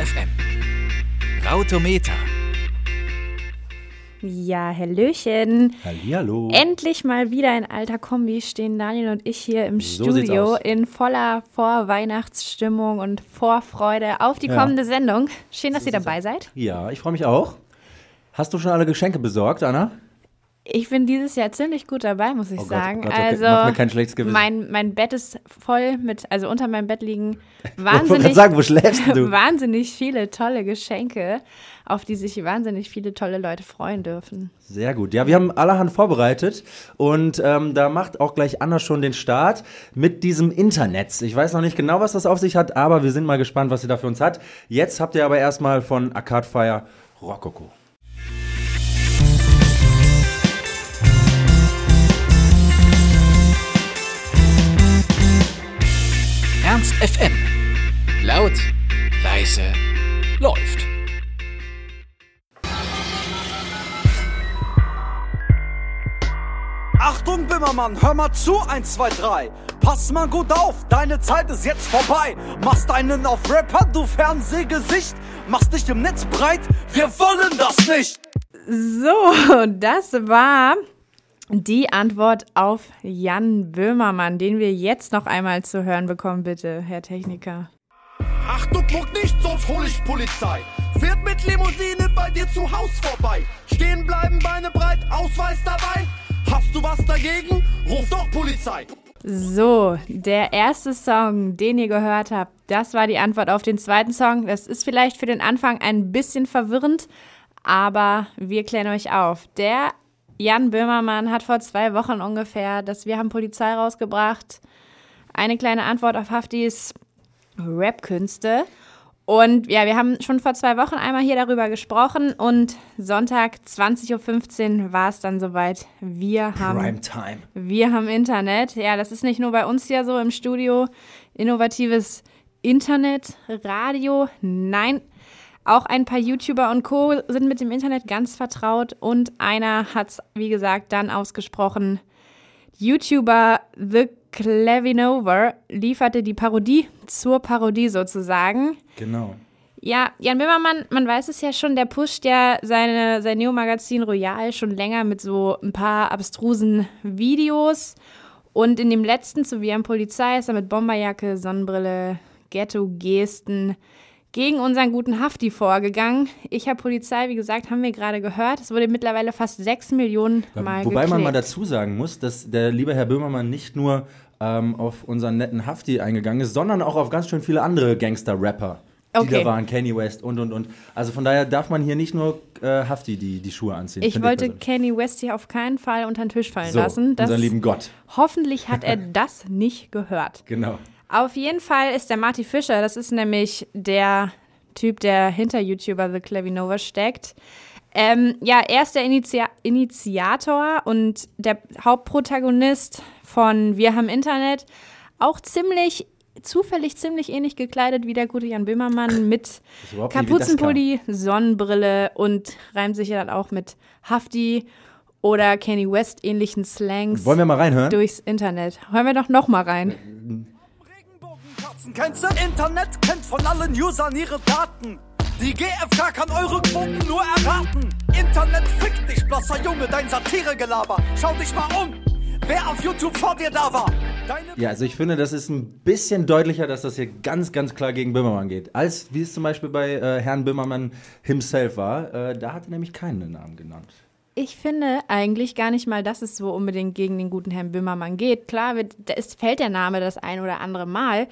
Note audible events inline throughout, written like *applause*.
FM. Rautometer. Ja, Hallöchen. Hallihallo. Endlich mal wieder in alter Kombi stehen Daniel und ich hier im So Studio in voller Vorweihnachtsstimmung und Vorfreude auf die Ja. kommende Sendung. Schön, dass ihr dabei seid. Ja, ich freue mich auch. Hast du schon alle Geschenke besorgt, Anna? Ich bin dieses Jahr ziemlich gut dabei, muss ich Oh Gott, sagen. oh Gott, okay. Also Mach mir kein schlechtes Gewissen. mein, mein Bett ist voll mit, also unter meinem Bett liegen *laughs* wahnsinnig, sagen, *laughs* wahnsinnig viele tolle Geschenke, auf die sich wahnsinnig viele tolle Leute freuen dürfen. Sehr gut. Ja, wir haben allerhand vorbereitet und ähm, da macht auch gleich Anna schon den Start mit diesem Internet. Ich weiß noch nicht genau, was das auf sich hat, aber wir sind mal gespannt, was sie da für uns hat. Jetzt habt ihr aber erstmal von Arcade Fire Rococo. Bimmermann, hör mal zu, 1, 2, 3. Pass mal gut auf, deine Zeit ist jetzt vorbei. Machst einen auf Rapper, du Fernsehgesicht. Machst dich im Netz breit, wir wollen das nicht. So, das war die Antwort auf Jan Böhmermann, den wir jetzt noch einmal zu hören bekommen, bitte, Herr Techniker. Achtung, muck nicht, sonst hol ich Polizei. Fährt mit Limousine bei dir zu Haus vorbei. Stehen bleiben, Beine breit, Ausweis dabei. Hast du was dagegen? Ruf doch Polizei. So, der erste Song, den ihr gehört habt, das war die Antwort auf den zweiten Song. Das ist vielleicht für den Anfang ein bisschen verwirrend, aber wir klären euch auf. Der Jan Böhmermann hat vor zwei Wochen ungefähr das Wir haben Polizei rausgebracht. Eine kleine Antwort auf Haftis Rap-Künste. Und ja, wir haben schon vor zwei Wochen einmal hier darüber gesprochen und Sonntag 20.15 Uhr war es dann soweit. Wir haben Prime Time. wir haben Internet. Ja, das ist nicht nur bei uns hier so im Studio. Innovatives Internet, Radio. Nein, auch ein paar YouTuber und Co. sind mit dem Internet ganz vertraut. Und einer hat es, wie gesagt, dann ausgesprochen. YouTuber The Clevinover lieferte die Parodie zur Parodie sozusagen. Genau. Ja, Jan Böhmermann, man weiß es ja schon, der pusht ja seine, sein Neo-Magazin Royal schon länger mit so ein paar abstrusen Videos. Und in dem letzten zu Wir haben Polizei ist er mit Bomberjacke, Sonnenbrille, Ghetto-Gesten gegen unseren guten Hafti vorgegangen. Ich habe Polizei, wie gesagt, haben wir gerade gehört. Es wurde mittlerweile fast sechs Millionen Mal Wobei man mal dazu sagen muss, dass der liebe Herr Böhmermann nicht nur ähm, auf unseren netten Hafti eingegangen ist, sondern auch auf ganz schön viele andere Gangster-Rapper, die Okay. da waren, Kanye West und und und. Also von daher darf man hier nicht nur äh, Hafti die, die Schuhe anziehen. Ich wollte persönlich. Kanye West hier auf keinen Fall unter den Tisch fallen so, lassen. Das, unseren lieben Gott. hoffentlich hat er *laughs* das nicht gehört. Genau. Auf jeden Fall ist der Marty Fischer, das ist nämlich der Typ, der hinter YouTuber The Clevinova steckt. Ähm, ja, er ist der Initia Initiator und der Hauptprotagonist von Wir haben Internet. Auch ziemlich, zufällig ziemlich ähnlich gekleidet wie der gute Jan Böhmermann *laughs* mit Kapuzenpulli, Sonnenbrille und reimt sich ja dann auch mit Hafti oder Kanye West ähnlichen Slangs Wollen wir mal reinhören? durchs Internet. Hören wir doch noch mal rein. Du? Internet kennt von allen Usern ihre Daten. Die GfK kann eure Quoten nur erraten. Internet fickt dich, blasser Junge, dein Satiregelaber. Schau dich mal um, wer auf YouTube vor dir da war. Deine Ja, also ich finde, das ist ein bisschen deutlicher, dass das hier ganz, ganz klar gegen Böhmermann geht. Als wie es zum Beispiel bei äh, Herrn Böhmermann himself war, äh, da hat er nämlich keinen Namen genannt. Ich finde eigentlich gar nicht mal, dass es so unbedingt gegen den guten Herrn Böhmermann geht. Klar, ist, fällt der Name das ein oder andere Mal,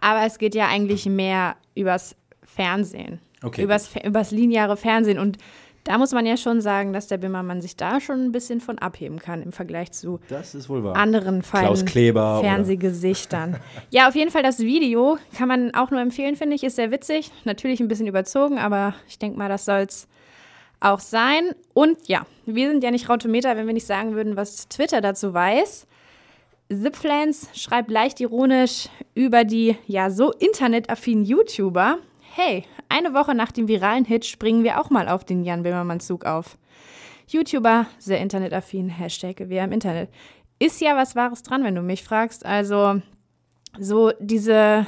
aber es geht ja eigentlich mehr übers Fernsehen. Okay. Übers, übers lineare Fernsehen. Und da muss man ja schon sagen, dass der Böhmermann sich da schon ein bisschen von abheben kann im Vergleich zu anderen feinen Fernsehgesichtern. *laughs* ja, auf jeden Fall das Video kann man auch nur empfehlen, finde ich. Ist sehr witzig. Natürlich ein bisschen überzogen, aber ich denke mal, das soll's auch sein. Und ja, wir sind ja nicht Rautometer, wenn wir nicht sagen würden, was Twitter dazu weiß. Zipflans schreibt leicht ironisch über die ja so internetaffinen YouTuber. Hey, eine Woche nach dem viralen Hit springen wir auch mal auf den Jan Böhmermann-Zug auf. YouTuber, sehr internetaffin, Hashtag wir im Internet. Ist ja was Wahres dran, wenn du mich fragst. Also, so diese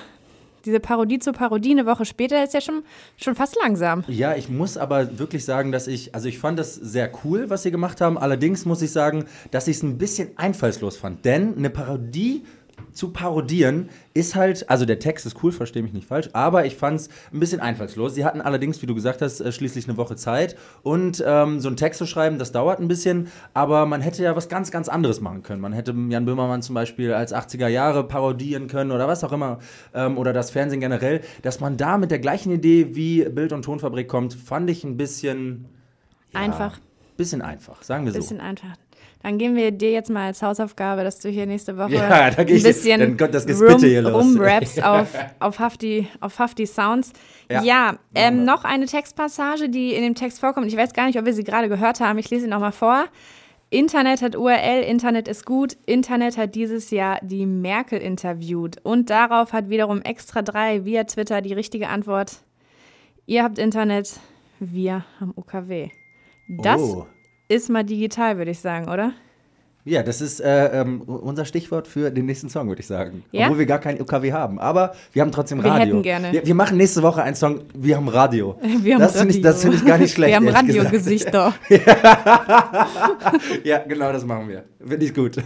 diese Parodie zu Parodie eine Woche später ist ja schon, schon fast langsam. Ja, ich muss aber wirklich sagen, dass ich, also ich fand das sehr cool, was sie gemacht haben. Allerdings muss ich sagen, dass ich es ein bisschen einfallslos fand. Denn eine Parodie zu parodieren ist halt, also der Text ist cool, verstehe mich nicht falsch, aber ich fand es ein bisschen einfallslos. Sie hatten allerdings, wie du gesagt hast, äh, schließlich eine Woche Zeit und ähm, so einen Text zu schreiben, das dauert ein bisschen, aber man hätte ja was ganz, ganz anderes machen können. Man hätte Jan Böhmermann zum Beispiel als 80er Jahre parodieren können oder was auch immer ähm, oder das Fernsehen generell, dass man da mit der gleichen Idee wie Bild- und Tonfabrik kommt, fand ich ein bisschen ja, einfach. Bisschen einfach, sagen wir so. Bisschen einfach. Dann geben wir dir jetzt mal als Hausaufgabe, dass du hier nächste Woche ja, ein bisschen dann kommt das Gespitte hier los. rumrappst *laughs* auf, auf, Hafti, auf Hafti Sounds. Ja, ja ähm, noch eine Textpassage, die in dem Text vorkommt. Ich weiß gar nicht, ob wir sie gerade gehört haben. Ich lese sie nochmal vor. Internet hat URL, Internet ist gut. Internet hat dieses Jahr die Merkel interviewt. Und darauf hat wiederum Extra 3 via Twitter die richtige Antwort. Ihr habt Internet, wir haben UKW. Das oh ist mal digital, würde ich sagen, oder? Ja, das ist äh, ähm, unser Stichwort für den nächsten Song, würde ich sagen. Ja? Obwohl wir gar kein UKW haben. Aber wir haben trotzdem Radio. Wir hätten gerne. Wir, wir machen nächste Woche einen Song, wir haben Radio. *laughs* Wir haben das Radio. Ich, das finde ich gar nicht *laughs* schlecht. Wir haben Radiogesichter. *laughs* ja, genau das machen wir. Finde ich gut.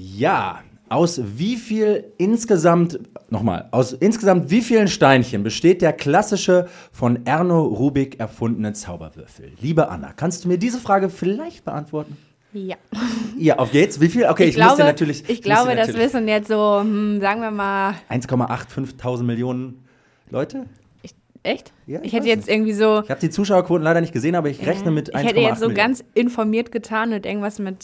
Ja, aus wie viel insgesamt, nochmal, aus insgesamt wie vielen Steinchen besteht der klassische von Erno Rubik erfundene Zauberwürfel? Liebe Anna, kannst du mir diese Frage vielleicht beantworten? Ja. Ja, auf geht's. Wie viel? Okay, ich, ich glaube, muss dir natürlich. Ich, ich glaube, das wissen jetzt so, hm, sagen wir mal. 1,85 Millionen Leute? Ich, echt? Ja, ich, hätte jetzt nicht. irgendwie so. Ich habe die Zuschauerquoten leider nicht gesehen, aber ich rechne mit 1,8 Ich hätte jetzt so Millionen. ganz informiert getan und irgendwas mit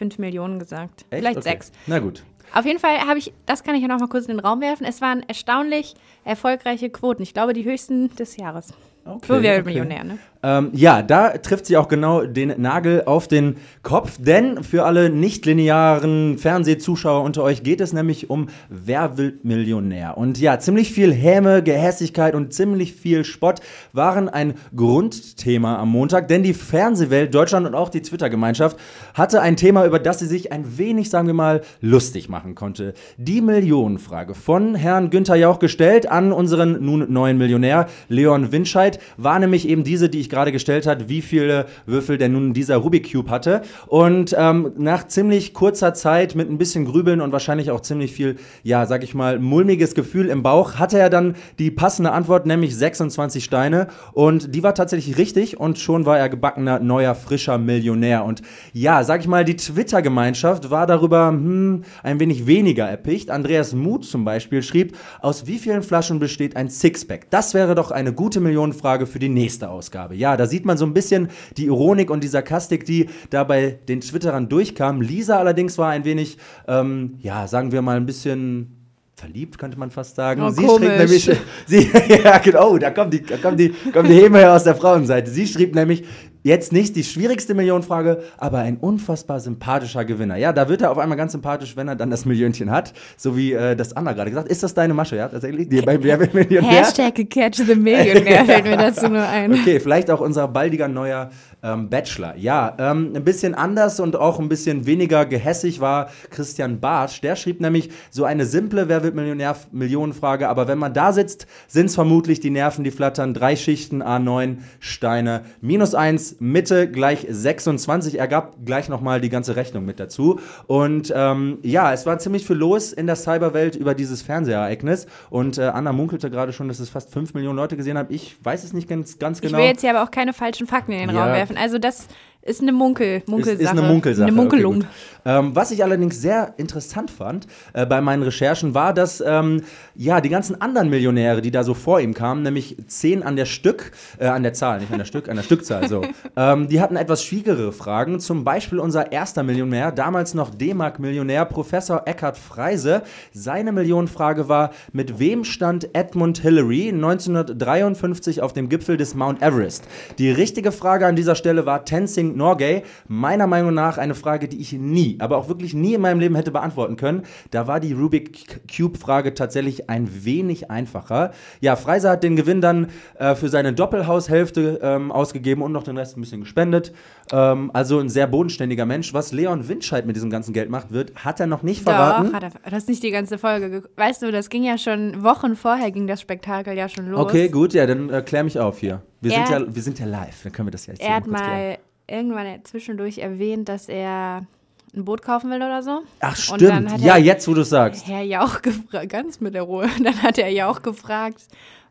5 Millionen gesagt. Echt? Vielleicht okay. 6. Na gut. Auf jeden Fall habe ich, das kann ich ja noch mal kurz in den Raum werfen. Es waren erstaunlich erfolgreiche Quoten. Ich glaube, die höchsten des Jahres. Okay, Für Wer okay. Millionär, ne? Ähm, ja, da trifft sie auch genau den Nagel auf den Kopf, denn für alle nicht-linearen Fernsehzuschauer unter euch geht es nämlich um Wer will Millionär? Und ja, ziemlich viel Häme, Gehässigkeit und ziemlich viel Spott waren ein Grundthema am Montag, denn die Fernsehwelt, Deutschland und auch die Twitter-Gemeinschaft hatte ein Thema, über das sie sich ein wenig, sagen wir mal, lustig machen konnte. Die Millionenfrage von Herrn Günther Jauch gestellt an unseren nun neuen Millionär Leon Winscheid war nämlich eben diese, die ich gerade gestellt hat, wie viele Würfel denn nun dieser Rubik Cube hatte. Und ähm, nach ziemlich kurzer Zeit mit ein bisschen Grübeln und wahrscheinlich auch ziemlich viel, ja, sag ich mal, mulmiges Gefühl im Bauch, hatte er dann die passende Antwort, nämlich 26 Steine. Und die war tatsächlich richtig und schon war er gebackener, neuer, frischer Millionär. Und ja, sag ich mal, die Twitter-Gemeinschaft war darüber hm, ein wenig weniger erpicht. Andreas Muth zum Beispiel schrieb, aus wie vielen Flaschen besteht ein Sixpack? Das wäre doch eine gute Millionenfrage für die nächste Ausgabe. Ja, da sieht man so ein bisschen die Ironik und die Sarkastik, die da bei den Twitterern durchkam. Lisa allerdings war ein wenig, ähm, ja, sagen wir mal ein bisschen verliebt, könnte man fast sagen. Oh, sie komisch. schrieb nämlich, *laughs* sie, *laughs* ja, genau, da kommt die, da kommt die, kommt die Häme aus der Frauenseite. Sie schrieb nämlich, Jetzt nicht die schwierigste Millionenfrage, aber ein unfassbar sympathischer Gewinner. Ja, da wird er auf einmal ganz sympathisch, wenn er dann das Millionchen hat. So wie äh, das Anna gerade gesagt Ist das deine Masche, ja? Tatsächlich? Die, bei Wer wird Millionär? Hashtag Catch the Millionär *laughs* fällt mir dazu nur ein. Okay, vielleicht auch unser baldiger neuer ähm, Bachelor. Ja, ähm, ein bisschen anders und auch ein bisschen weniger gehässig war Christian Bartsch. Der schrieb nämlich so eine simple Wer wird Millionär Millionenfrage, aber wenn man da sitzt, sind es vermutlich die Nerven, die flattern. Drei Schichten A9 Steine minus eins Mitte gleich 26. Er gab gleich nochmal die ganze Rechnung mit dazu. Und ähm, ja, es war ziemlich viel los in der Cyberwelt über dieses Fernsehereignis. Und äh, Anna munkelte gerade schon, dass es fast 5 Millionen Leute gesehen haben. Ich weiß es nicht ganz, ganz genau. Ich will jetzt hier aber auch keine falschen Fakten in den ja. Raum werfen. Also das ist eine Munkel, Munkelsache. Ist, ist eine Munkelsache. Eine Munkelung. Okay, ähm, was ich allerdings sehr interessant fand äh, bei meinen Recherchen war, dass ähm, ja die ganzen anderen Millionäre, die da so vor ihm kamen, nämlich zehn an der Stück, äh, an der Zahl, nicht an der Stück, an der Stückzahl so, *laughs* ähm, die hatten etwas schwierigere Fragen. Zum Beispiel unser erster Millionär, damals noch D-Mark-Millionär, Professor Eckhard Freise. Seine Millionenfrage war: Mit wem stand Edmund Hillary 1953 auf dem Gipfel des Mount Everest? Die richtige Frage an dieser Stelle war Tenzing Norgay. Meiner Meinung nach eine Frage, die ich nie, aber auch wirklich nie in meinem Leben hätte beantworten können. Da war die Rubik Cube-Frage tatsächlich ein wenig einfacher. Ja, Freiser hat den Gewinn dann äh, für seine Doppelhaushälfte ähm, ausgegeben und noch den Rest ein bisschen gespendet. Ähm, also ein sehr bodenständiger Mensch. Was Leon Winscheid mit diesem ganzen Geld macht, wird, hat er noch nicht verraten. Doch, hat er, das ist nicht die ganze Folge. ge- Weißt du, das ging ja schon, Wochen vorher ging das Spektakel ja schon los. Okay, gut, ja, dann äh, klär mich auf hier. Wir, sind Er- ja, wir sind ja live, dann können wir das ja jetzt Er hat mal irgendwann zwischendurch erwähnt, dass er ein Boot kaufen will oder so. Ach, Und dann stimmt. hat Ja, er- jetzt, wo du sagst. Herr Jauch gefragt, ganz mit der Ruhe. *laughs* Dann hat er Jauch gefragt,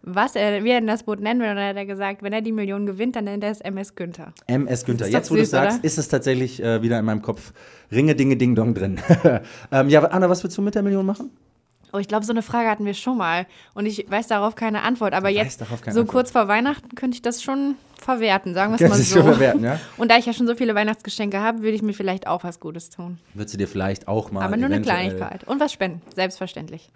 was er, wie er denn das Boot nennen will. Und dann hat er gesagt, wenn er die Million gewinnt, dann nennt er es MS Günther. MS Günther. Jetzt, wo du sagst, oder? ist es tatsächlich äh, wieder in meinem Kopf Ringe, Dinge, Ding, Dong drin. *laughs* ähm, ja, Anna, was willst du mit der Million machen? Oh, ich glaube, so eine Frage hatten wir schon mal. Und ich weiß darauf keine Antwort. Aber weißt jetzt, so Antwort. kurz vor Weihnachten, könnte ich das schon verwerten, sagen wir es mal so. schon verwerten, ja? *laughs* Und da ich ja schon so viele Weihnachtsgeschenke habe, würde ich mir vielleicht auch was Gutes tun. Würdest du dir vielleicht auch mal. Aber nur eine Kleinigkeit. Und was spenden, selbstverständlich.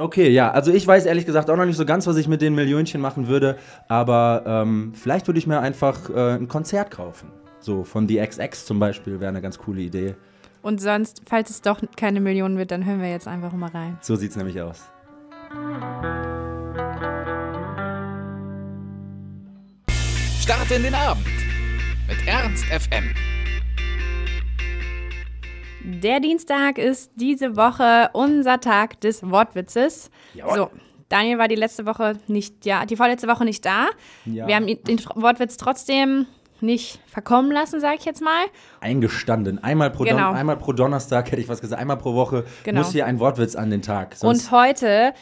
Okay, ja, also ich weiß ehrlich gesagt auch noch nicht so ganz, was ich mit den Millionchen machen würde, aber ähm, vielleicht würde ich mir einfach äh, ein Konzert kaufen. So von The XX zum Beispiel wäre eine ganz coole Idee. Und sonst, falls es doch keine Million wird, dann hören wir jetzt einfach mal rein. So sieht's nämlich aus. Starte in den Abend mit Ernst FM. Der Dienstag ist diese Woche unser Tag des Wortwitzes. Jawohl. So, Daniel war die letzte Woche nicht, ja, die vorletzte Woche nicht da. Ja. Wir haben den Wortwitz trotzdem nicht verkommen lassen, sage ich jetzt mal. Eingestanden. Einmal pro, Genau. Don einmal pro Donnerstag, hätte ich was gesagt, einmal pro Woche Genau. muss hier ein Wortwitz an den Tag. Und heute,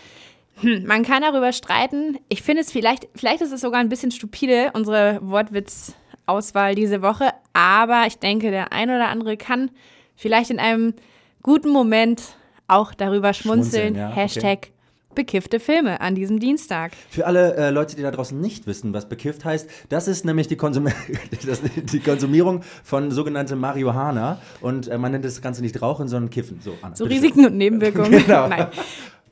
hm, man kann darüber streiten. Ich finde es vielleicht, vielleicht ist es sogar ein bisschen stupide, unsere Wortwitz-Auswahl diese Woche. Aber ich denke, der ein oder andere kann vielleicht in einem guten Moment auch darüber schmunzeln. Schmunzeln, ja, okay. Bekiffte Filme an diesem Dienstag. Für alle äh, Leute, die da draußen nicht wissen, was bekifft heißt, das ist nämlich die, Konsum *laughs* das, die Konsumierung von sogenannter Marihuana. Und äh, man nennt das Ganze nicht Rauchen, sondern Kiffen. So, Anna, So. Risiken und Nebenwirkungen. *laughs* Genau. Nein.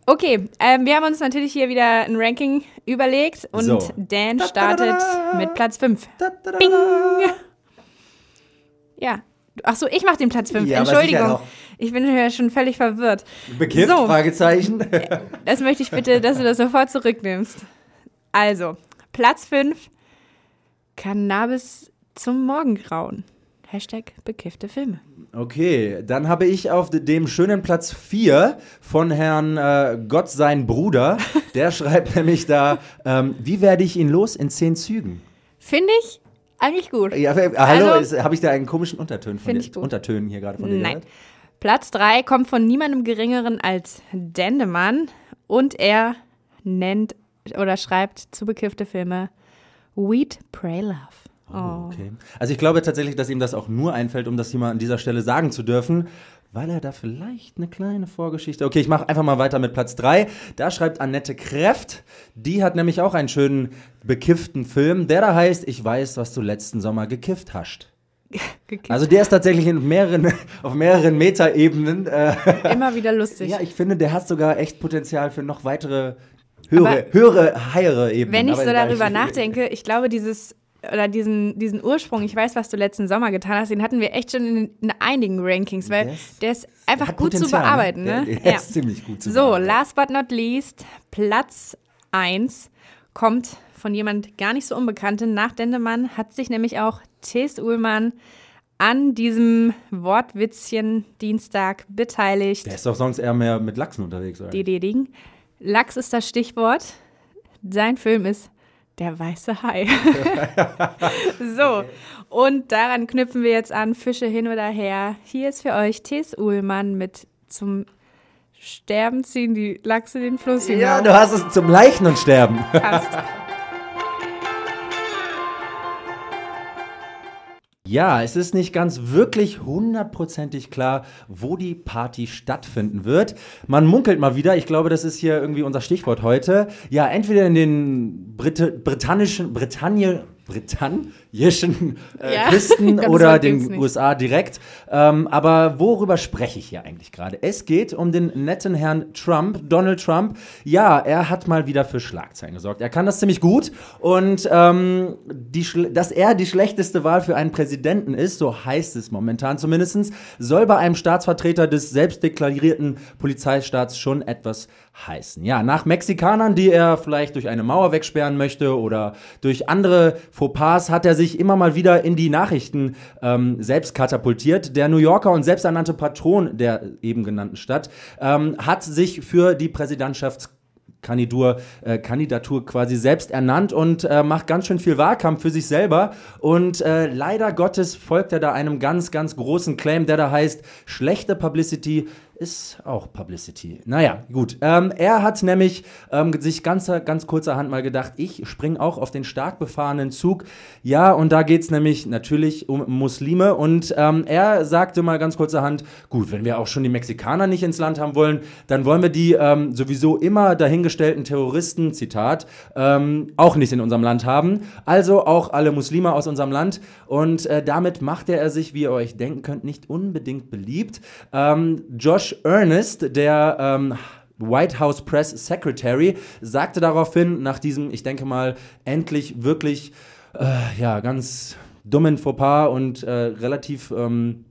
Okay, ähm, wir haben uns natürlich hier wieder ein Ranking überlegt und So. Dan startet mit Platz 5. Da, da, da, Bing! Ja. Ach so, ich mache den Platz 5. Ja, Entschuldigung. Ich bin ja schon völlig verwirrt. Bekifft? So. Fragezeichen. Das möchte ich bitte, dass du das sofort zurücknimmst. Also, Platz 5. Cannabis zum Morgengrauen. Hashtag bekiffte Filme. Okay, dann habe ich auf de- dem schönen Platz 4 von Herrn äh, Gott sein Bruder, der schreibt *laughs* nämlich da, ähm, wie werde ich ihn los in zehn Zügen? Finde ich eigentlich gut. Ja, äh, hallo, Also- habe ich da einen komischen Unterton von dir, ich gut. Untertönen hier gerade von dir Nein. gehört? Platz 3 kommt von niemandem geringeren als Dendemann und er nennt oder schreibt zu bekiffte Filme Weed, Pray, Love. Oh. Okay. Also ich glaube tatsächlich, dass ihm das auch nur einfällt, um das hier mal an dieser Stelle sagen zu dürfen, weil er da vielleicht eine kleine Vorgeschichte. Okay, ich mache einfach mal weiter mit Platz 3. Da schreibt Annette Kräft. Die hat nämlich auch einen schönen bekifften Film, der da heißt Ich weiß, was du letzten Sommer gekifft hast. Gekifft. Also der ist tatsächlich in mehreren, *laughs* auf mehreren Metaebenen. Äh, *laughs* Immer wieder lustig. ja, ich finde, der hat sogar echt Potenzial für noch weitere höhere, höhere, heiere Ebenen. Wenn ich so darüber *laughs* nachdenke, ich glaube, dieses oder diesen, diesen Ursprung, ich weiß, was du letzten Sommer getan hast, den hatten wir echt schon in, in einigen Rankings, weil Yes. der ist einfach Hat gut zu Potenzial, bearbeiten. Der, Ne? der ja. ist ziemlich gut zu So, bearbeiten. last but not least, Platz 1 kommt von jemand gar nicht so Unbekannten. Nach Dendemann hat sich nämlich auch T.S. Uhlmann an diesem Wortwitzchen Dienstag beteiligt. Der ist doch sonst eher mehr mit Lachsen unterwegs, oder? Ding. Lachs ist das Stichwort. Sein Film ist Der weiße Hai. *laughs* so, und daran knüpfen wir jetzt an, Fische hin oder her. Hier ist für euch T.S. Uhlmann mit zum Sterben ziehen die Lachse den Fluss Ja, hinauf. du hast es zum Leichen und Sterben. Passt. *laughs* Ja, es ist nicht ganz wirklich hundertprozentig klar, wo die Party stattfinden wird. Man munkelt mal wieder, ich glaube, das ist hier irgendwie unser Stichwort heute. Ja, entweder in den Brit britannischen, Bretagne, britannischen *laughs* äh, Ja, Küsten *laughs* oder den. USA direkt. Ähm, aber worüber spreche ich hier eigentlich gerade? Es geht um den netten Herrn Trump, Donald Trump. Ja, er hat mal wieder für Schlagzeilen gesorgt. Er kann das ziemlich gut und ähm, die, dass er die schlechteste Wahl für einen Präsidenten ist, so heißt es momentan zumindest, soll bei einem Staatsvertreter des selbstdeklarierten Polizeistaats schon etwas heißen. Ja, nach Mexikanern, die er vielleicht durch eine Mauer wegsperren möchte oder durch andere Fauxpas, hat er sich immer mal wieder in die Nachrichten ähm, selbst katapultiert. Der New Yorker und selbsternannte Patron der eben genannten Stadt ähm, hat sich für die Präsidentschafts Kandidatur, äh, Kandidatur quasi selbst ernannt und äh, macht ganz schön viel Wahlkampf für sich selber. Und äh, leider Gottes folgt er da einem ganz, ganz großen Claim, der da heißt, schlechte Publicity ist auch Publicity. Naja, gut. Ähm, er hat nämlich ähm, sich ganz, ganz kurzerhand mal gedacht, ich spring auch auf den stark befahrenen Zug. Ja, und da geht es nämlich natürlich um Muslime. Und ähm, er sagte mal ganz kurzerhand, gut, wenn wir auch schon die Mexikaner nicht ins Land haben wollen, dann wollen wir die ähm, sowieso immer dahingestellten Terroristen, Zitat, ähm, auch nicht in unserem Land haben. Also auch alle Muslime aus unserem Land. Und äh, damit machte er sich, wie ihr euch denken könnt, nicht unbedingt beliebt. Ähm, Josh Ernest, der ähm, White House Press Secretary, sagte daraufhin, nach diesem, ich denke mal, endlich wirklich, äh, ja, ganz dummen Fauxpas und äh, relativ ähm,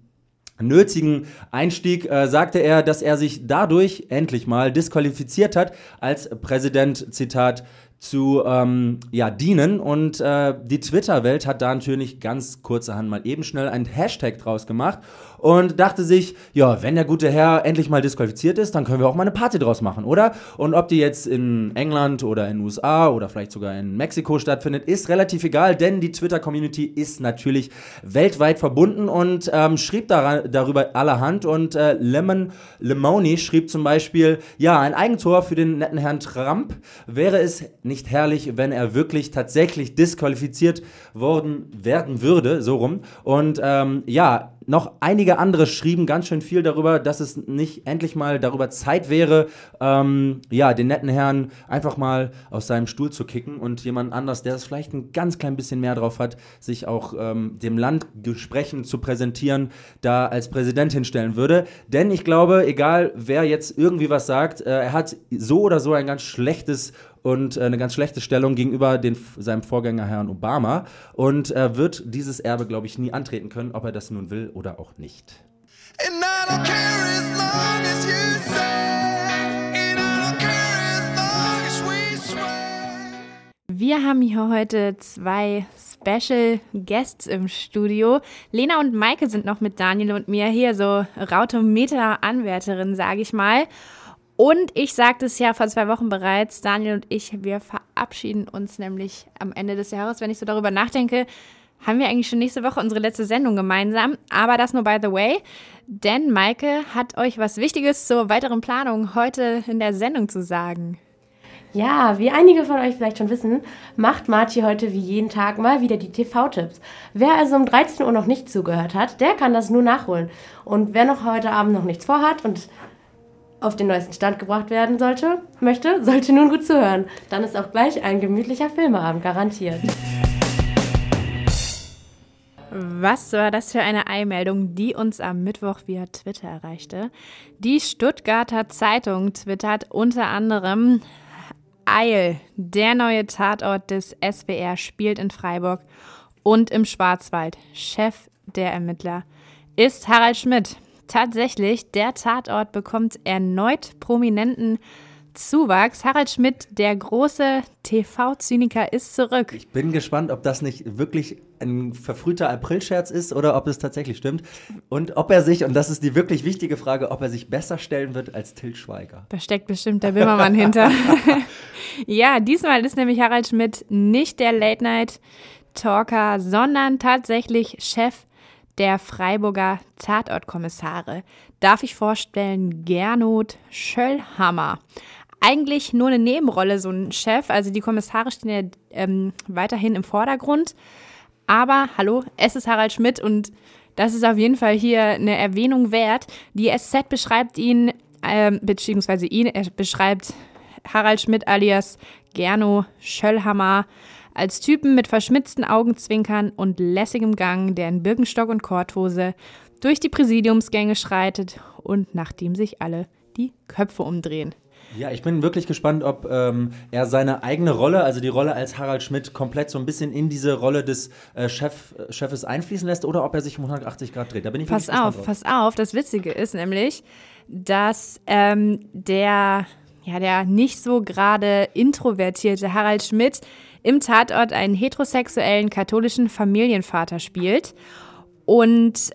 nötigen Einstieg äh, sagte er, dass er sich dadurch endlich mal disqualifiziert hat, als Präsident, Zitat, zu ähm, ja, dienen. Und äh, die Twitter-Welt hat da natürlich ganz kurzerhand mal eben schnell einen Hashtag draus gemacht und dachte sich, ja, wenn der gute Herr endlich mal disqualifiziert ist, dann können wir auch mal eine Party draus machen, oder? Und ob die jetzt in England oder in den USA oder vielleicht sogar in Mexiko stattfindet, ist relativ egal, denn die Twitter-Community ist natürlich weltweit verbunden und ähm, schrieb daran, darüber allerhand. Und äh, Lemon Lemoni schrieb zum Beispiel, ja, ein Eigentor für den netten Herrn Trump. Wäre es nicht herrlich, wenn er wirklich tatsächlich disqualifiziert worden werden würde, so rum. Und ähm, ja, noch einige andere schrieben ganz schön viel darüber, dass es nicht endlich mal darüber Zeit wäre, ähm, ja, den netten Herrn einfach mal aus seinem Stuhl zu kicken und jemand anders, der es vielleicht ein ganz klein bisschen mehr drauf hat, sich auch ähm, dem Land entsprechend zu präsentieren, da als Präsident hinstellen würde. Denn ich glaube, egal wer jetzt irgendwie was sagt, äh, er hat so oder so ein ganz schlechtes und äh, eine ganz schlechte Stellung gegenüber den, seinem Vorgänger Herrn Obama und äh, wird dieses Erbe, glaube ich, nie antreten können, ob er das nun will oder auch nicht. And I don't care as long as you say. Wir haben hier heute zwei Special Guests im Studio. Lena und Maike sind noch mit Daniel und mir hier so Rautometer-Anwärterin, sage ich mal. Und ich sagte es ja vor zwei Wochen bereits, Daniel und ich, wir verabschieden uns nämlich am Ende des Jahres. Wenn ich so darüber nachdenke, haben wir eigentlich schon nächste Woche unsere letzte Sendung gemeinsam. Aber das nur by the way. Denn Maike hat euch was Wichtiges zur weiteren Planung heute in der Sendung zu sagen. Ja, wie einige von euch vielleicht schon wissen, macht Marci heute wie jeden Tag mal wieder die TV-Tipps. Wer also um 13 Uhr noch nicht zugehört hat, der kann das nur nachholen. Und wer noch heute Abend noch nichts vorhat und auf den neuesten Stand gebracht werden sollte, möchte, sollte nun gut zuhören. Dann ist auch gleich ein gemütlicher Filmeabend garantiert. Was war das für eine Eilmeldung, die uns am Mittwoch via Twitter erreichte? Die Stuttgarter Zeitung twittert unter anderem Eil, der neue Tatort des SWR spielt in Freiburg und im Schwarzwald. Chef der Ermittler ist Harald Schmidt. Tatsächlich, der Tatort bekommt erneut prominenten Zuwachs. Harald Schmidt, der große TV-Zyniker, ist zurück. Ich bin gespannt, ob das nicht wirklich ein verfrühter Aprilscherz ist oder ob es tatsächlich stimmt. Und ob er sich, und das ist die wirklich wichtige Frage, ob er sich besser stellen wird als Till Schweiger. Da steckt bestimmt der Böhmermann *laughs* hinter. *laughs* ja, diesmal ist nämlich Harald Schmidt nicht der Late-Night-Talker, sondern tatsächlich Chef der Freiburger Tatortkommissare. Darf ich vorstellen, Gernot Schöllhammer. Eigentlich nur eine Nebenrolle, so ein Chef. Also die Kommissare stehen ja ähm, weiterhin im Vordergrund. Aber hallo, es ist Harald Schmidt und das ist auf jeden Fall hier eine Erwähnung wert. Die SZ beschreibt ihn, ähm, beziehungsweise ihn, er beschreibt Harald Schmidt alias Gerno Schöllhammer Als Typen mit verschmitzten Augenzwinkern und lässigem Gang, der in Birkenstock und Korthose durch die Präsidiumsgänge schreitet und nachdem sich alle die Köpfe umdrehen. Ja, ich bin wirklich gespannt, ob ähm, er seine eigene Rolle, also die Rolle als Harald Schmidt, komplett so ein bisschen in diese Rolle des äh, Chef, äh, Chefes einfließen lässt oder ob er sich um 180 Grad dreht. Da bin ich Pass wirklich auf, gespannt drauf. pass auf. Das Witzige ist nämlich, dass ähm, der, ja, der nicht so gerade introvertierte Harald Schmidt im Tatort einen heterosexuellen katholischen Familienvater spielt. Und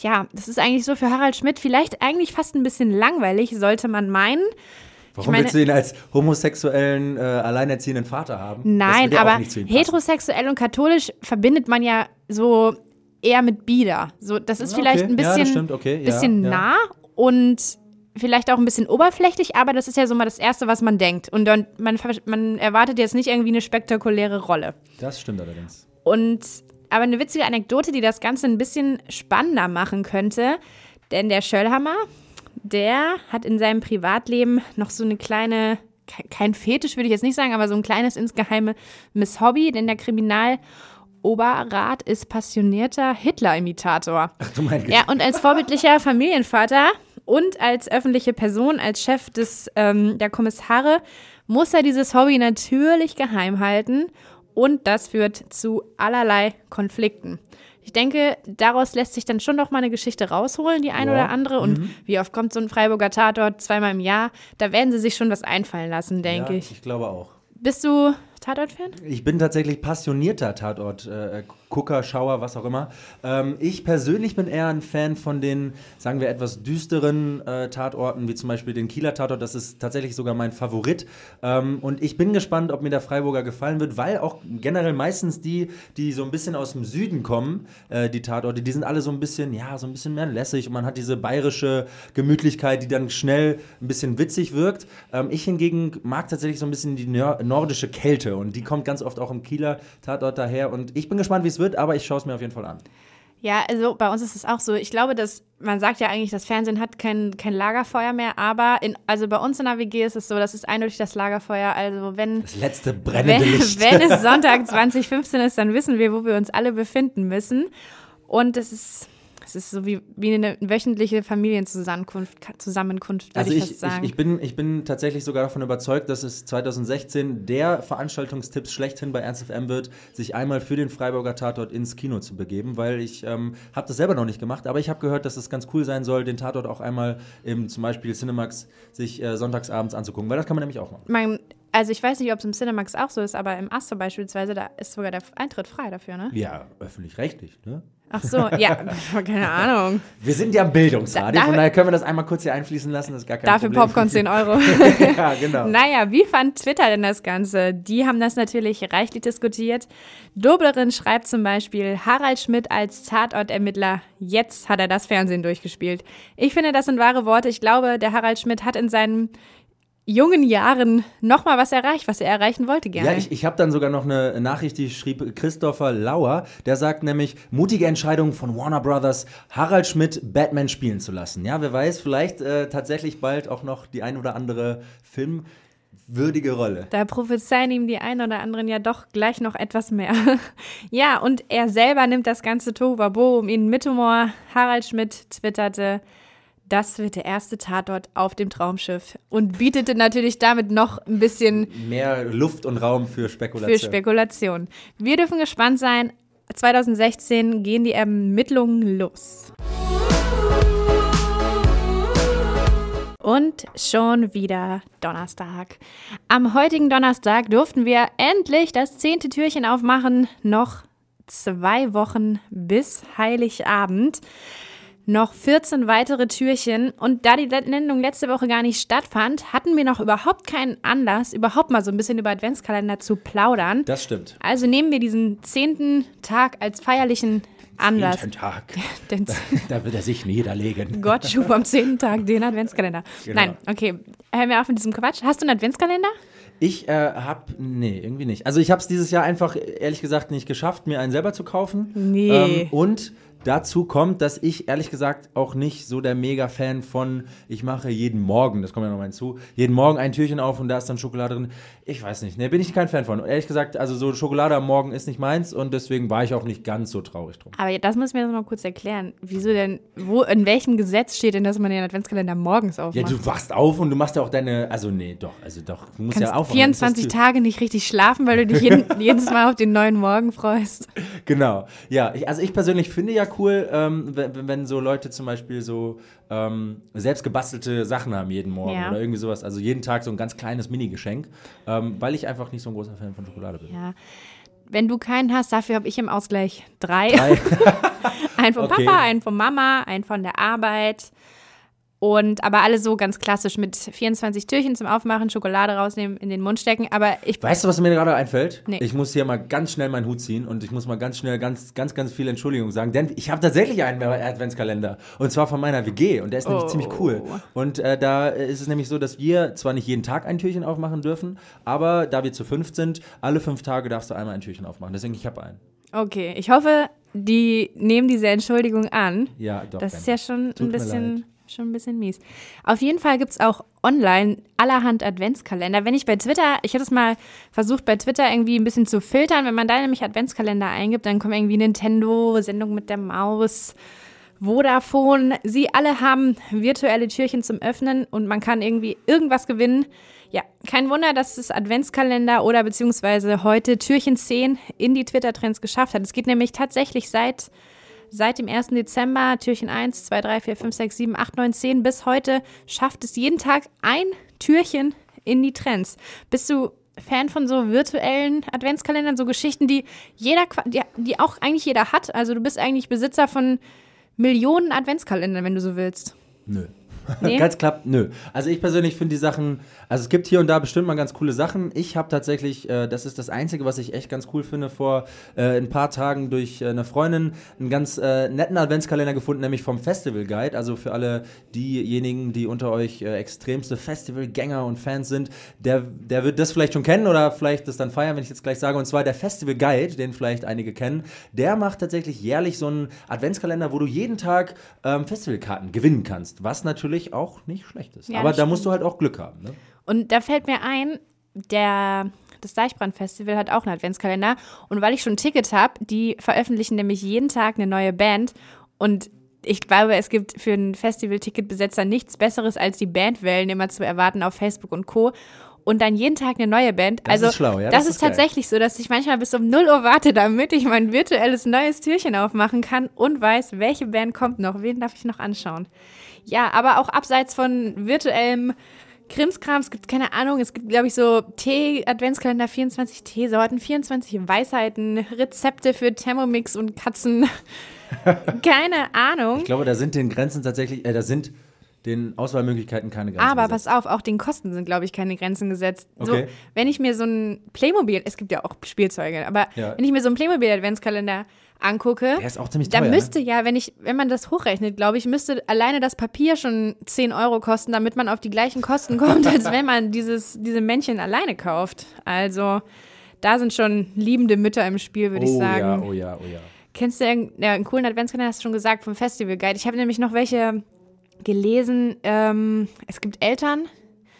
ja, das ist eigentlich so für Harald Schmidt vielleicht eigentlich fast ein bisschen langweilig, sollte man meinen. Warum meine- willst du ihn als homosexuellen, äh, alleinerziehenden Vater haben? Nein, ja aber heterosexuell und katholisch verbindet man ja so eher mit bieder. So, das ist vielleicht Okay, ein ja, bisschen, stimmt, okay, ja, bisschen ja. nah und vielleicht auch ein bisschen oberflächlich, aber das ist ja so mal das Erste, was man denkt. Und dann, man, man erwartet jetzt nicht irgendwie eine spektakuläre Rolle. Das stimmt allerdings. Und aber eine witzige Anekdote, die das Ganze ein bisschen spannender machen könnte, denn der Schöllhammer, der hat in seinem Privatleben noch so eine kleine, ke- kein Fetisch würde ich jetzt nicht sagen, aber so ein kleines insgeheimes Hobby, denn der Kriminaloberrat ist passionierter Hitler-Imitator. Ach du mein Gott. Ja, und als vorbildlicher Familienvater und als öffentliche Person, als Chef des, ähm, der Kommissare, muss er dieses Hobby natürlich geheim halten. Und das führt zu allerlei Konflikten. Ich denke, daraus lässt sich dann schon noch mal eine Geschichte rausholen, die eine Ja. oder andere. Und wie oft kommt so ein Freiburger Tatort? Zweimal im Jahr. Da werden sie sich schon was einfallen lassen, denke ja, ich. Ich glaube auch. Bist du Tatort-Fan? Ich bin tatsächlich passionierter Tatort-Gucker, Schauer, was auch immer. Ähm, ich persönlich bin eher ein Fan von den, sagen wir, etwas düsteren äh, Tatorten, wie zum Beispiel den Kieler Tatort. Das ist tatsächlich sogar mein Favorit. Ähm, und ich bin gespannt, ob mir der Freiburger gefallen wird, weil auch generell meistens die, die so ein bisschen aus dem Süden kommen, äh, die Tatorte, die sind alle so ein bisschen, ja, so ein bisschen mehr lässig und man hat diese bayerische Gemütlichkeit, die dann schnell ein bisschen witzig wirkt. Ähm, ich hingegen mag tatsächlich so ein bisschen die nordische Kälte und die kommt ganz oft auch im Kieler Tatort daher und ich bin gespannt, wie es wird, aber ich schaue es mir auf jeden Fall an. Ja, also bei uns ist es auch so. Ich glaube, dass man sagt ja eigentlich, das Fernsehen hat kein, kein Lagerfeuer mehr, aber in, also bei uns in der WG ist es so, das ist eindeutig das Lagerfeuer. Also wenn, Das letzte brennende wenn, Licht. *laughs* wenn es *laughs* Sonntag 2015 ist, dann wissen wir, wo wir uns alle befinden müssen. Und es ist, es ist so wie, wie eine wöchentliche Familienzusammenkunft, Zusammenkunft, würde Also ich ich, fast sagen. ich, ich, bin, ich bin tatsächlich sogar davon überzeugt, dass es 2016 der Veranstaltungstipps schlechthin bei Ernst FM wird, sich einmal für den Freiburger Tatort ins Kino zu begeben, weil ich ähm, habe das selber noch nicht gemacht, aber ich habe gehört, dass es ganz cool sein soll, den Tatort auch einmal im zum Beispiel Cinemax sich äh, sonntagsabends anzugucken, weil das kann man nämlich auch machen. Man, also ich weiß nicht, ob es im Cinemax auch so ist, aber im Astor beispielsweise, da ist sogar der Eintritt frei dafür, ne? Ja, öffentlich-rechtlich, ne? Ach so, ja, *laughs* keine Ahnung. Wir sind ja im Bildungsradio, Da- von da- daher können wir das einmal kurz hier einfließen lassen, das ist gar kein Dafür Problem. Popcorn 10 Euro. *laughs* ja, genau. Naja, wie fand Twitter denn das Ganze? Die haben das natürlich reichlich diskutiert. Doblerin schreibt zum Beispiel, Harald Schmidt als Tatortermittler, jetzt hat er das Fernsehen durchgespielt. Ich finde, das sind wahre Worte. Ich glaube, der Harald Schmidt hat in seinen jungen Jahren nochmal was erreicht, was er erreichen wollte gerne. Ja, ich, ich habe dann sogar noch eine Nachricht, die schrieb Christopher Lauer. Der sagt nämlich, mutige Entscheidung von Warner Brothers, Harald Schmidt Batman spielen zu lassen. Ja, wer weiß, vielleicht äh, tatsächlich bald auch noch die ein oder andere filmwürdige Rolle. Da prophezeien ihm die einen oder anderen ja doch gleich noch etwas mehr. *laughs* ja, und er selber nimmt das ganze Tohuwabo um ihn mit Humor. Harald Schmidt twitterte, das wird der erste Tatort auf dem Traumschiff und bietete natürlich damit noch ein bisschen Mehr Luft und Raum für Spekulation. für Spekulation. Wir dürfen gespannt sein. 2016 gehen die Ermittlungen los. Und schon wieder Donnerstag. Am heutigen Donnerstag durften wir endlich das zehnte Türchen aufmachen. Noch zwei Wochen bis Heiligabend. Noch 14 weitere Türchen. Und da die Nennung letzte Woche gar nicht stattfand, hatten wir noch überhaupt keinen Anlass, überhaupt mal so ein bisschen über Adventskalender zu plaudern. das stimmt. Also nehmen wir diesen zehnten Tag als feierlichen Anlass. Jeden Tag. *laughs* Den Da wird er sich niederlegen. *laughs* Gott schuf am zehnten Tag den Adventskalender. Genau. Nein, okay. Hören wir auf mit diesem Quatsch. Hast du einen Adventskalender? Ich äh, hab, nee, irgendwie nicht. Also ich habe es dieses Jahr einfach, ehrlich gesagt, nicht geschafft, mir einen selber zu kaufen. Nee. Ähm, und dazu kommt, dass ich ehrlich gesagt auch nicht so der Mega-Fan von, ich mache jeden Morgen, das kommt ja noch mal hinzu, jeden Morgen ein Türchen auf und da ist dann Schokolade drin. Ich weiß nicht, ne, bin ich kein Fan von. Ehrlich gesagt, also so Schokolade am Morgen ist nicht meins und deswegen war ich auch nicht ganz so traurig drum. Aber das müssen wir jetzt mal kurz erklären. Wieso denn, wo, in welchem Gesetz steht denn, dass man den Adventskalender morgens Ja, aufmacht? du wachst auf und du machst ja auch deine, also nee, doch, also doch, du musst kannst ja aufwachen. 24 Das ist- Tage nicht richtig schlafen, weil du dich jeden, *laughs* jedes Mal auf den neuen Morgen freust. Genau, ja, ich, also ich persönlich finde ja cool, ähm, wenn, wenn so Leute zum Beispiel so ähm, selbst gebastelte Sachen haben jeden Morgen Ja. oder irgendwie sowas, also jeden Tag so ein ganz kleines Mini-Geschenk, ähm, weil ich einfach nicht so ein großer Fan von Schokolade bin. Ja. Wenn du keinen hast, dafür habe ich im Ausgleich drei. Drei. *laughs* einen von Okay. Papa, einen von Mama, einen von der Arbeit. Und aber alle so ganz klassisch mit 24 Türchen zum Aufmachen, Schokolade rausnehmen, in den Mund stecken. Aber ich Weißt du, was mir gerade einfällt? Nee. Ich muss hier mal ganz schnell meinen Hut ziehen und ich muss mal ganz schnell ganz, ganz, ganz viel Entschuldigung sagen, denn ich habe tatsächlich einen Adventskalender und zwar von meiner WG und der ist nämlich Oh. ziemlich cool. Und äh, da ist es nämlich so, dass wir zwar nicht jeden Tag ein Türchen aufmachen dürfen, aber da wir zu fünf sind, alle fünf Tage darfst du einmal ein Türchen aufmachen. Deswegen, ich habe einen. okay, ich hoffe, die nehmen diese Entschuldigung an. Ja, doch. Das ist ja schon ein bisschen, leid. Schon ein bisschen mies. Auf jeden Fall gibt es auch online allerhand Adventskalender. Wenn ich bei Twitter, ich habe das mal versucht, bei Twitter irgendwie ein bisschen zu filtern. Wenn man da nämlich Adventskalender eingibt, dann kommen irgendwie Nintendo, Sendung mit der Maus, Vodafone. Sie alle haben virtuelle Türchen zum Öffnen und man kann irgendwie irgendwas gewinnen. Ja, kein Wunder, dass es Adventskalender oder beziehungsweise heute Türchen 10 in die Twitter-Trends geschafft hat. Es geht nämlich tatsächlich seit Seit dem 1. Dezember, Türchen 1, 2, 3, 4, 5, 6, 7, 8, 9, 10 bis heute schafft es jeden Tag ein Türchen in die Trends. Bist du Fan von so virtuellen Adventskalendern, so Geschichten, die jeder, die, die auch eigentlich jeder hat? Also du bist eigentlich Besitzer von Millionen Adventskalendern, wenn du so willst. Nö. Nee? Ganz klappt, nö. Also ich persönlich finde die Sachen, also es gibt hier und da bestimmt mal ganz coole Sachen. Ich habe tatsächlich, äh, das ist das Einzige, was ich echt ganz cool finde, vor äh, ein paar Tagen durch äh, eine Freundin einen ganz äh, netten Adventskalender gefunden, nämlich vom Festival Guide. Also für alle diejenigen, die unter euch äh, extremste Festivalgänger und Fans sind, der, der wird das vielleicht schon kennen oder vielleicht das dann feiern, wenn ich jetzt gleich sage. Und zwar der Festival Guide, den vielleicht einige kennen. Der macht tatsächlich jährlich so einen Adventskalender, wo du jeden Tag ähm, Festivalkarten gewinnen kannst, was natürlich auch nicht schlecht ist. Ja, Aber da musst du halt auch Glück haben. Ne? Und da fällt mir ein, der, das Deichbrand-Festival hat auch einen Adventskalender. Und weil ich schon ein Ticket habe, die veröffentlichen nämlich jeden Tag eine neue Band. Und ich glaube, es gibt für einen Festival-Ticketbesetzer nichts Besseres, als die Bandwellen immer zu erwarten auf Facebook und Co. Und dann jeden Tag eine neue Band. Das also, ist schlau, ja, Das, das ist, ist tatsächlich so, dass ich manchmal bis um 0 Uhr warte, damit ich mein virtuelles neues Türchen aufmachen kann und weiß, welche Band kommt noch, wen darf ich noch anschauen. Ja, aber auch abseits von virtuellem Krimskram, es gibt keine Ahnung, es gibt, glaube ich, so Tee-Adventskalender, 24 Teesorten, 24 Weisheiten, Rezepte für Thermomix und Katzen. *laughs* keine Ahnung. Ich glaube, da sind den Grenzen tatsächlich, äh, da sind den Auswahlmöglichkeiten keine Grenzen. Aber gesetzt. pass auf, auch den Kosten sind, glaube ich, keine Grenzen gesetzt. So, Okay. wenn ich mir so ein Playmobil, es gibt ja auch Spielzeuge, aber Ja. wenn ich mir so einen Playmobil-Adventskalender angucke, Der ist auch ziemlich da teuer. müsste ja, wenn ich, wenn man das hochrechnet, glaube ich, müsste alleine das Papier schon 10 Euro kosten, damit man auf die gleichen Kosten *laughs* kommt, als wenn man dieses, diese Männchen alleine kauft. Also da sind schon liebende Mütter im Spiel, würde oh, ich sagen. ja, oh ja, oh ja. Kennst du irgendeinen ja, einen coolen Adventskalender, hast du schon gesagt, vom Festival Guide. Ich habe nämlich noch welche gelesen. Ähm, es gibt Eltern,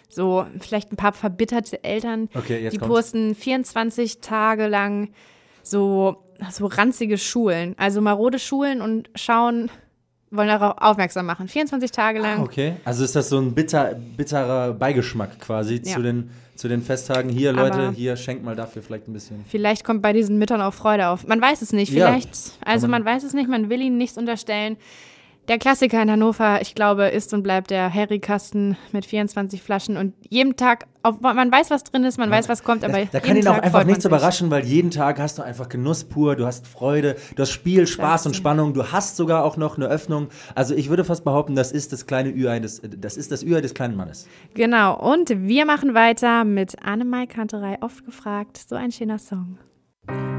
so vielleicht ein paar verbitterte Eltern, Okay, die kommt's. posten 24 Tage lang so, so ranzige Schulen, also marode Schulen und schauen, wollen darauf aufmerksam machen. 24 Tage lang. Ah, okay. Also ist das so ein bitter, bitterer Beigeschmack quasi Ja. zu, den, zu den Festtagen. Hier, Leute, Aber- hier, schenkt mal dafür vielleicht ein bisschen. Vielleicht kommt bei diesen Müttern auch Freude auf. Man weiß es nicht. Ja. Vielleicht, also man weiß es nicht, man will ihnen nichts unterstellen. Der Klassiker in Hannover, ich glaube, ist und bleibt der Harry-Kasten mit 24 Flaschen und jeden Tag, auf, man weiß, was drin ist, man weiß, was kommt, aber Da, da kann jeden ihn auch Tag einfach freut man nichts überraschen, weil jeden Tag hast du einfach Genuss pur, du hast Freude, du hast Spiel, Spaß und Spannung, du hast sogar auch noch eine Öffnung. Also ich würde fast behaupten, das ist das kleine Ü-Ei des, das ist das Ü-Ei des kleinen Mannes. Genau, und wir machen weiter mit Annemai Kanterei, oft gefragt, so ein schöner Song.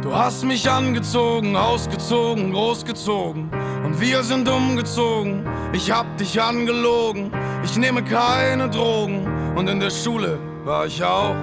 Du hast mich angezogen, ausgezogen, großgezogen und wir sind umgezogen. Ich hab dich angelogen, ich nehme keine Drogen und in der Schule war ich auch.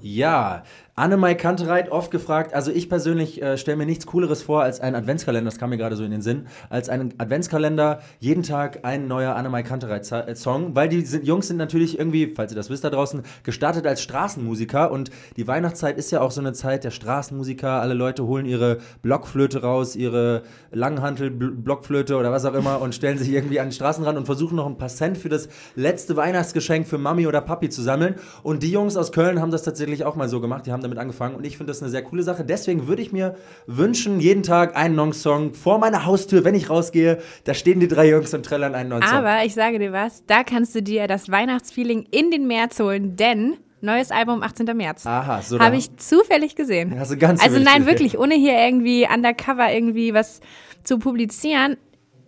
Ja, Annemai Kantereit, oft gefragt. Also ich persönlich äh, stelle mir nichts Cooleres vor als ein Adventskalender, das kam mir gerade so in den Sinn, als einen Adventskalender, jeden Tag ein neuer Annemai Kantereit-Song, weil die sind, Jungs sind natürlich irgendwie, falls ihr das wisst da draußen, gestartet als Straßenmusiker und die Weihnachtszeit ist ja auch so eine Zeit der Straßenmusiker. Alle Leute holen ihre Blockflöte raus, ihre Langhantel-Blockflöte oder was auch immer und stellen sich irgendwie an den Straßenrand und versuchen noch ein paar Cent für das letzte Weihnachtsgeschenk für Mami oder Papi zu sammeln. Und die Jungs aus Köln haben das tatsächlich auch mal so gemacht. Die haben damit angefangen und ich finde das eine sehr coole Sache. Deswegen würde ich mir wünschen, jeden Tag einen neuen Song vor meiner Haustür, wenn ich rausgehe, da stehen die drei Jungs und trällern einen neuen Song. Aber ich sage dir was, da kannst du dir das Weihnachtsfeeling in den März holen, denn neues Album 18. März. Aha, so Habe ich zufällig gesehen. Also nein, gesehen. wirklich, ohne hier irgendwie undercover irgendwie was zu publizieren.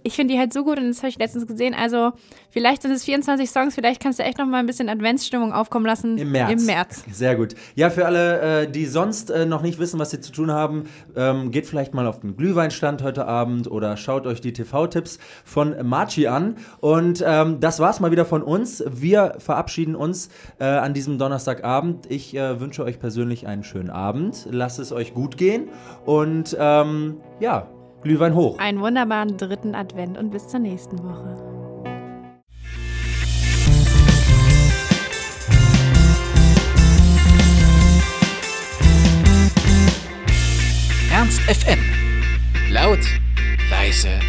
Ich finde die halt so gut und das habe ich letztens gesehen. Also vielleicht sind es 24 Songs, vielleicht kannst du echt noch mal ein bisschen Adventsstimmung aufkommen lassen. Im März. Im März. Sehr gut. Ja, für alle, äh, die sonst äh, noch nicht wissen, was sie zu tun haben, ähm, geht vielleicht mal auf den Glühweinstand heute Abend oder schaut euch die TV-Tipps von Marchi an. Und ähm, das war's mal wieder von uns. Wir verabschieden uns äh, an diesem Donnerstagabend. Ich äh, wünsche euch persönlich einen schönen Abend. Lasst es euch gut gehen und ähm, ja, Glühwein hoch. Einen wunderbaren dritten Advent und bis zur nächsten Woche. Ernst FM. Laut, leise,